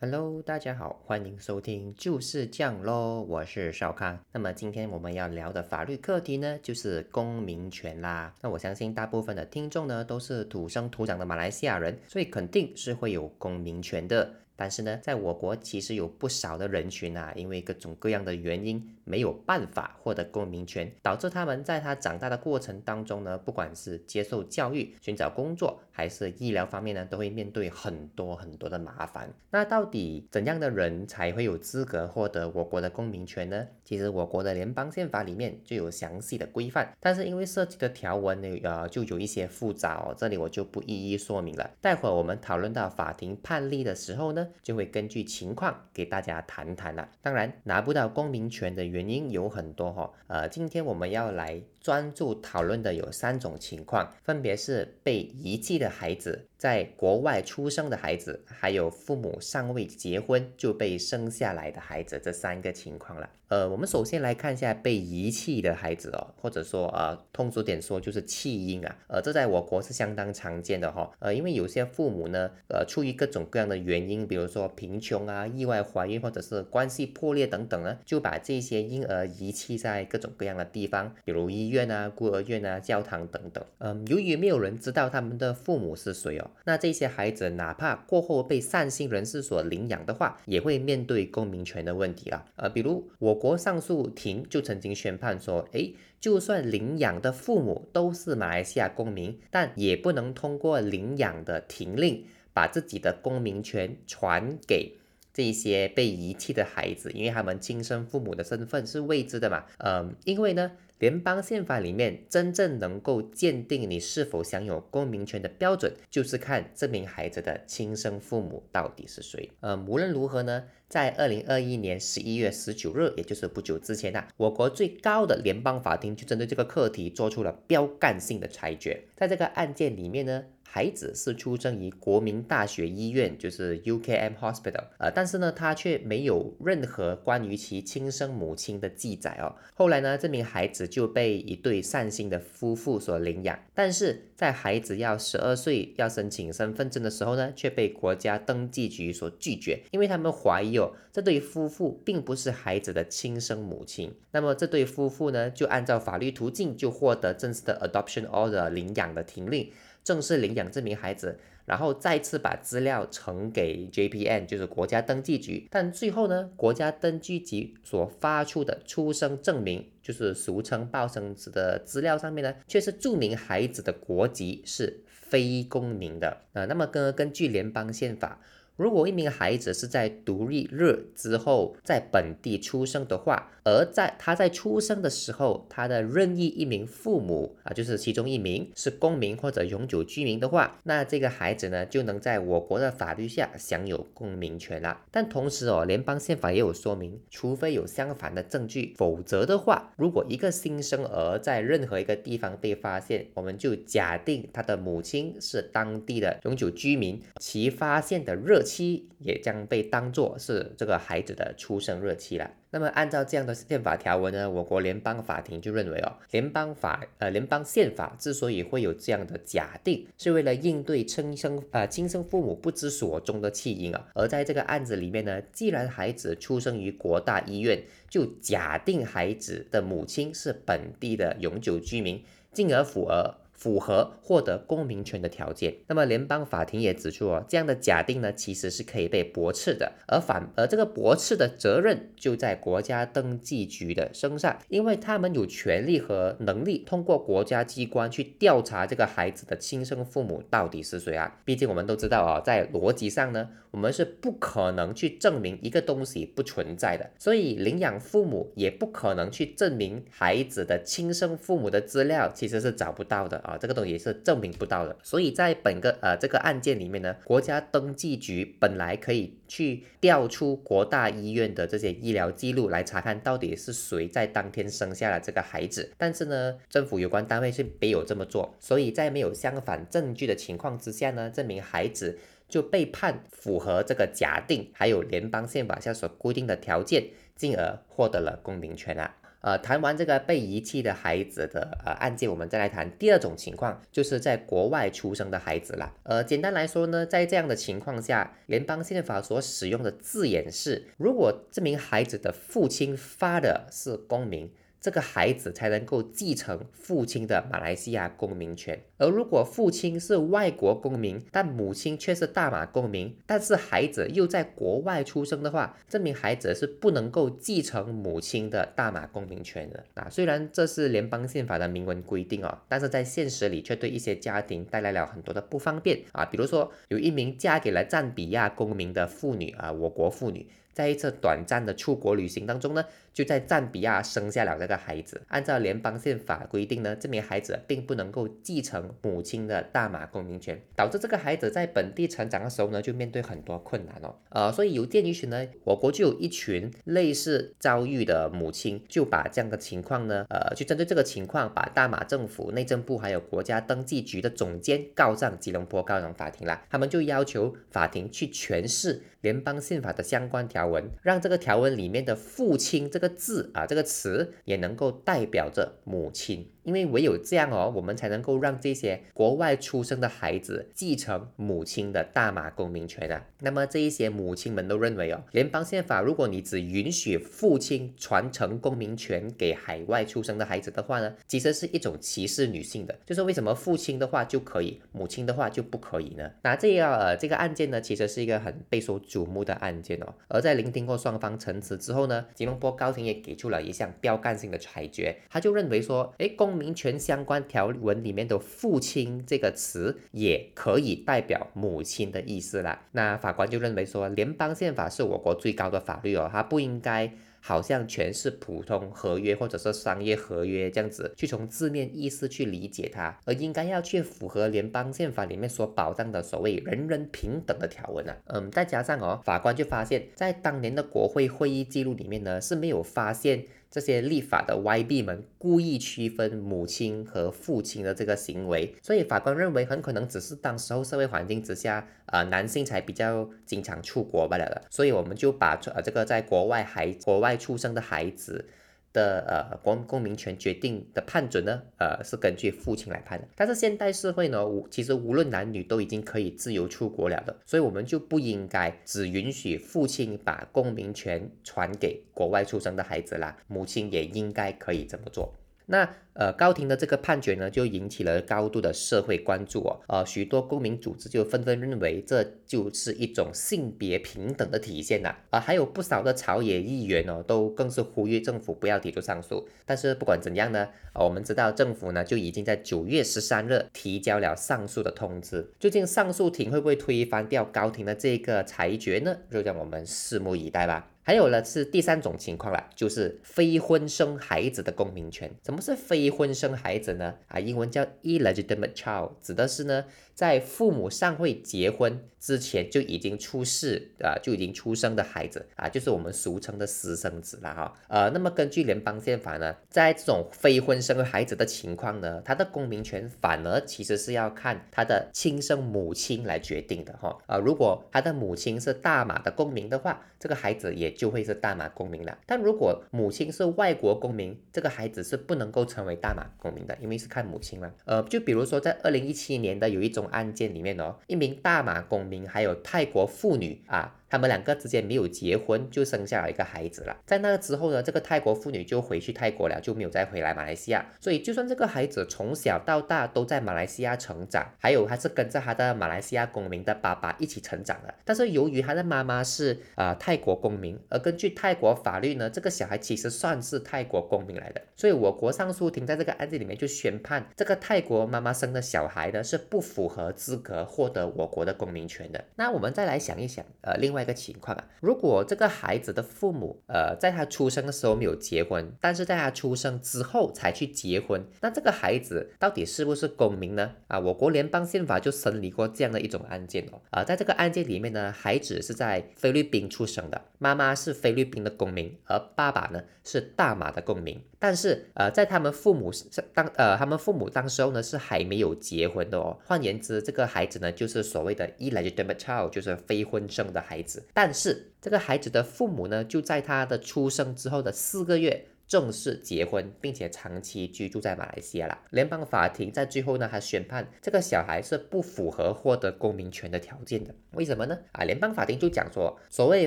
Hello，大家好，欢迎收听就是这样喽，我是少康。那么今天我们要聊的法律课题呢，就是公民权啦。那我相信大部分的听众呢，都是土生土长的马来西亚人，所以肯定是会有公民权的。但是呢，在我国其实有不少的人群啊，因为各种各样的原因，没有办法获得公民权，导致他们在他长大的过程当中呢，不管是接受教育、寻找工作，还是医疗方面呢，都会面对很多很多的麻烦。那到底怎样的人才会有资格获得我国的公民权呢？其实我国的联邦宪法里面就有详细的规范，但是因为涉及的条文呢，呃，就有一些复杂哦，这里我就不一一说明了。待会儿我们讨论到法庭判例的时候呢。就会根据情况给大家谈谈了。当然，拿不到公民权的原因有很多哈。呃，今天我们要来专注讨论的有三种情况，分别是被遗弃的孩子。在国外出生的孩子，还有父母尚未结婚就被生下来的孩子，这三个情况了。呃，我们首先来看一下被遗弃的孩子哦，或者说呃，通俗点说就是弃婴啊。呃，这在我国是相当常见的哈。呃，因为有些父母呢，呃，出于各种各样的原因，比如说贫穷啊、意外怀孕或者是关系破裂等等呢，就把这些婴儿遗弃在各种各样的地方，比如医院啊、孤儿院啊、教堂等等。嗯，由于没有人知道他们的父母是谁哦。那这些孩子哪怕过后被善心人士所领养的话，也会面对公民权的问题啊。呃，比如我国上诉庭就曾经宣判说，诶，就算领养的父母都是马来西亚公民，但也不能通过领养的停令，把自己的公民权传给这些被遗弃的孩子，因为他们亲生父母的身份是未知的嘛。嗯，因为呢。联邦宪法里面真正能够鉴定你是否享有公民权的标准，就是看这名孩子的亲生父母到底是谁。呃，无论如何呢，在二零二一年十一月十九日，也就是不久之前呐，我国最高的联邦法庭就针对这个课题做出了标杆性的裁决。在这个案件里面呢。孩子是出生于国民大学医院，就是 UKM Hospital，呃，但是呢，他却没有任何关于其亲生母亲的记载哦。后来呢，这名孩子就被一对善心的夫妇所领养，但是在孩子要十二岁要申请身份证的时候呢，却被国家登记局所拒绝，因为他们怀疑哦，这对夫妇并不是孩子的亲生母亲。那么这对夫妇呢，就按照法律途径就获得正式的 adoption order 领养的停令。正式领养这名孩子，然后再次把资料呈给 JPN，就是国家登记局。但最后呢，国家登记局所发出的出生证明，就是俗称报生子的资料上面呢，却是注明孩子的国籍是非公民的。呃，那么根根据联邦宪法。如果一名孩子是在独立日之后在本地出生的话，而在他在出生的时候，他的任意一名父母啊，就是其中一名是公民或者永久居民的话，那这个孩子呢就能在我国的法律下享有公民权了。但同时哦，联邦宪法也有说明，除非有相反的证据，否则的话，如果一个新生儿在任何一个地方被发现，我们就假定他的母亲是当地的永久居民，其发现的热。期也将被当作是这个孩子的出生日期了。那么按照这样的宪法条文呢，我国联邦法庭就认为哦，联邦法呃联邦宪法之所以会有这样的假定，是为了应对亲生呃亲生父母不知所踪的弃婴啊。而在这个案子里面呢，既然孩子出生于国大医院，就假定孩子的母亲是本地的永久居民，进而符合。符合获得公民权的条件，那么联邦法庭也指出哦，这样的假定呢，其实是可以被驳斥的，而反而这个驳斥的责任就在国家登记局的身上，因为他们有权利和能力通过国家机关去调查这个孩子的亲生父母到底是谁啊。毕竟我们都知道啊，在逻辑上呢，我们是不可能去证明一个东西不存在的，所以领养父母也不可能去证明孩子的亲生父母的资料其实是找不到的。啊，这个东西是证明不到的，所以在本个呃这个案件里面呢，国家登记局本来可以去调出国大医院的这些医疗记录来查看到底是谁在当天生下了这个孩子，但是呢，政府有关单位是没有这么做，所以在没有相反证据的情况之下呢，这名孩子就被判符合这个假定，还有联邦宪法下所规定的条件，进而获得了公民权啊。呃，谈完这个被遗弃的孩子的呃案件，我们再来谈第二种情况，就是在国外出生的孩子啦。呃，简单来说呢，在这样的情况下，联邦宪法所使用的字眼是：如果这名孩子的父亲发的是公民。这个孩子才能够继承父亲的马来西亚公民权，而如果父亲是外国公民，但母亲却是大马公民，但是孩子又在国外出生的话，这名孩子是不能够继承母亲的大马公民权的。啊，虽然这是联邦宪法的明文规定哦，但是在现实里却对一些家庭带来了很多的不方便啊，比如说有一名嫁给了赞比亚公民的妇女啊，我国妇女。在一次短暂的出国旅行当中呢，就在赞比亚生下了这个孩子。按照联邦宪法规定呢，这名孩子并不能够继承母亲的大马公民权，导致这个孩子在本地成长的时候呢，就面对很多困难哦。呃，所以有鉴于此呢，我国就有一群类似遭遇的母亲，就把这样的情况呢，呃，就针对这个情况，把大马政府、内政部还有国家登记局的总监告上吉隆坡高等法庭啦。他们就要求法庭去诠释。联邦宪法的相关条文，让这个条文里面的“父亲”这个字啊，这个词也能够代表着母亲。因为唯有这样哦，我们才能够让这些国外出生的孩子继承母亲的大马公民权啊。那么这一些母亲们都认为哦，联邦宪法如果你只允许父亲传承公民权给海外出生的孩子的话呢，其实是一种歧视女性的。就是为什么父亲的话就可以，母亲的话就不可以呢？那这个呃这个案件呢，其实是一个很备受瞩目的案件哦。而在聆听过双方陈词之后呢，吉隆坡高庭也给出了一项标杆性的裁决，他就认为说，哎公民权相关条文里面的“父亲”这个词也可以代表母亲的意思啦。那法官就认为说，联邦宪法是我国最高的法律哦，它不应该好像全是普通合约或者是商业合约这样子去从字面意思去理解它，而应该要去符合联邦宪法里面所保障的所谓人人平等的条文啊。嗯，再加上哦，法官就发现，在当年的国会会议记录里面呢是没有发现。这些立法的 YB 们故意区分母亲和父亲的这个行为，所以法官认为很可能只是当时候社会环境之下，呃，男性才比较经常出国罢了。所以我们就把呃这个在国外孩国外出生的孩子。的呃公公民权决定的判准呢，呃是根据父亲来判的。但是现代社会呢，无其实无论男女都已经可以自由出国了的，所以我们就不应该只允许父亲把公民权传给国外出生的孩子啦，母亲也应该可以这么做。那呃，高庭的这个判决呢，就引起了高度的社会关注哦。呃，许多公民组织就纷纷认为这就是一种性别平等的体现呐。啊，还有不少的朝野议员哦，都更是呼吁政府不要提出上诉。但是不管怎样呢，啊，我们知道政府呢就已经在九月十三日提交了上诉的通知。究竟上诉庭会不会推翻掉高庭的这个裁决呢？就让我们拭目以待吧。还有呢，是第三种情况了，就是非婚生孩子的公民权。怎么是非婚生孩子呢？啊，英文叫 illegitimate child，指的是呢。在父母尚未结婚之前就已经出世啊，就已经出生的孩子啊，就是我们俗称的私生子了哈。呃，那么根据联邦宪法呢，在这种非婚生孩子的情况呢，他的公民权反而其实是要看他的亲生母亲来决定的哈。啊，如果他的母亲是大马的公民的话，这个孩子也就会是大马公民了。但如果母亲是外国公民，这个孩子是不能够成为大马公民的，因为是看母亲嘛。呃，就比如说在二零一七年的有一种。案件里面哦，一名大马公民还有泰国妇女啊。他们两个之间没有结婚，就生下了一个孩子了。在那个之后呢，这个泰国妇女就回去泰国了，就没有再回来马来西亚。所以，就算这个孩子从小到大都在马来西亚成长，还有他是跟着他的马来西亚公民的爸爸一起成长的。但是，由于他的妈妈是啊泰国公民，而根据泰国法律呢，这个小孩其实算是泰国公民来的。所以，我国上诉庭在这个案件里面就宣判，这个泰国妈妈生的小孩呢是不符合资格获得我国的公民权的。那我们再来想一想，呃，另外。另外一个情况啊，如果这个孩子的父母，呃，在他出生的时候没有结婚，但是在他出生之后才去结婚，那这个孩子到底是不是公民呢？啊，我国联邦宪法就审理过这样的一种案件哦。啊，在这个案件里面呢，孩子是在菲律宾出生的，妈妈是菲律宾的公民，而爸爸呢是大马的公民。但是，呃，在他们父母当，呃，他们父母当时候呢是还没有结婚的哦。换言之，这个孩子呢就是所谓的 illegitimate child，就是非婚生的孩子。但是，这个孩子的父母呢就在他的出生之后的四个月。正式结婚，并且长期居住在马来西亚了。联邦法庭在最后呢，还宣判这个小孩是不符合获得公民权的条件的。为什么呢？啊，联邦法庭就讲说，所谓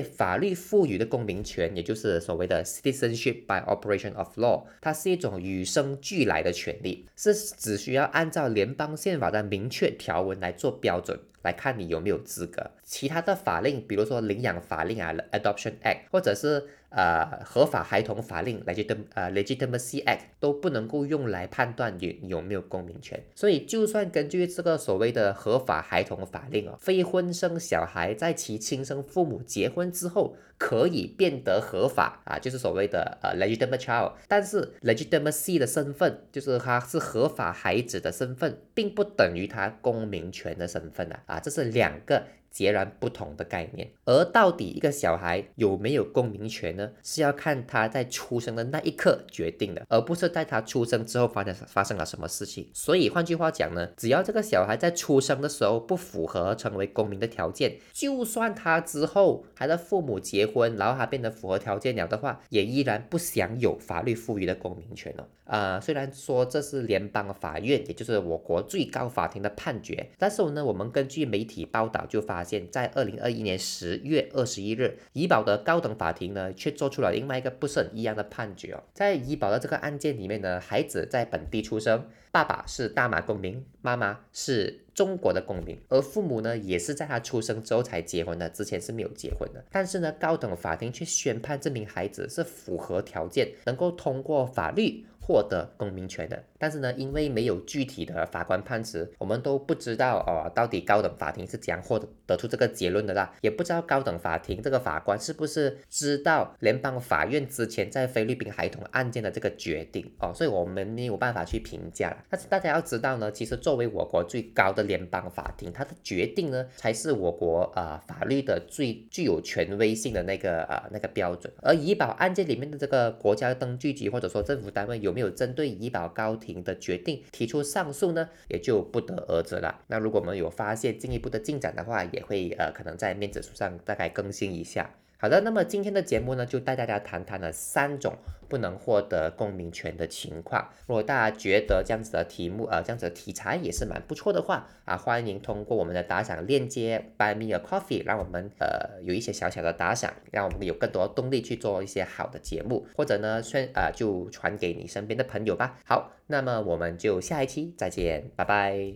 法律赋予的公民权，也就是所谓的 citizenship by operation of law，它是一种与生俱来的权利，是只需要按照联邦宪法的明确条文来做标准。来看你有没有资格，其他的法令，比如说领养法令啊，Adoption Act，或者是呃合法孩童法令，Legitim 呃 Legitimacy Act，都不能够用来判断你有没有公民权。所以，就算根据这个所谓的合法孩童法令哦，非婚生小孩在其亲生父母结婚之后可以变得合法啊，就是所谓的呃 Legitimate Child，但是 Legitimacy 的身份，就是他是合法孩子的身份，并不等于他公民权的身份啊。啊，这是两个。截然不同的概念，而到底一个小孩有没有公民权呢？是要看他在出生的那一刻决定的，而不是在他出生之后发生发生了什么事情。所以换句话讲呢，只要这个小孩在出生的时候不符合成为公民的条件，就算他之后他的父母结婚，然后他变得符合条件了的话，也依然不享有法律赋予的公民权哦。啊，虽然说这是联邦法院，也就是我国最高法庭的判决，但是呢，我们根据媒体报道就发。现，在二零二一年十月二十一日，怡保的高等法庭呢，却做出了另外一个不是一样的判决哦。在怡保的这个案件里面呢，孩子在本地出生，爸爸是大马公民，妈妈是中国的公民，而父母呢，也是在他出生之后才结婚的，之前是没有结婚的。但是呢，高等法庭却宣判这名孩子是符合条件，能够通过法律。获得公民权的，但是呢，因为没有具体的法官判词，我们都不知道哦，到底高等法庭是怎样获得得出这个结论的啦，也不知道高等法庭这个法官是不是知道联邦法院之前在菲律宾孩童案件的这个决定哦，所以我们没有办法去评价。但是大家要知道呢，其实作为我国最高的联邦法庭，它的决定呢，才是我国啊法律的最具有权威性的那个啊那个标准。而怡保案件里面的这个国家登记局或者说政府单位有。没有针对怡保高庭的决定提出上诉呢，也就不得而知了。那如果我们有发现进一步的进展的话，也会呃可能在面子书上大概更新一下。好的，那么今天的节目呢，就带大家谈谈了三种不能获得公民权的情况。如果大家觉得这样子的题目，呃，这样子的题材也是蛮不错的话，啊，欢迎通过我们的打赏链接 Buy Me a Coffee，让我们呃有一些小小的打赏，让我们有更多动力去做一些好的节目，或者呢，宣啊就传给你身边的朋友吧。好，那么我们就下一期再见，拜拜。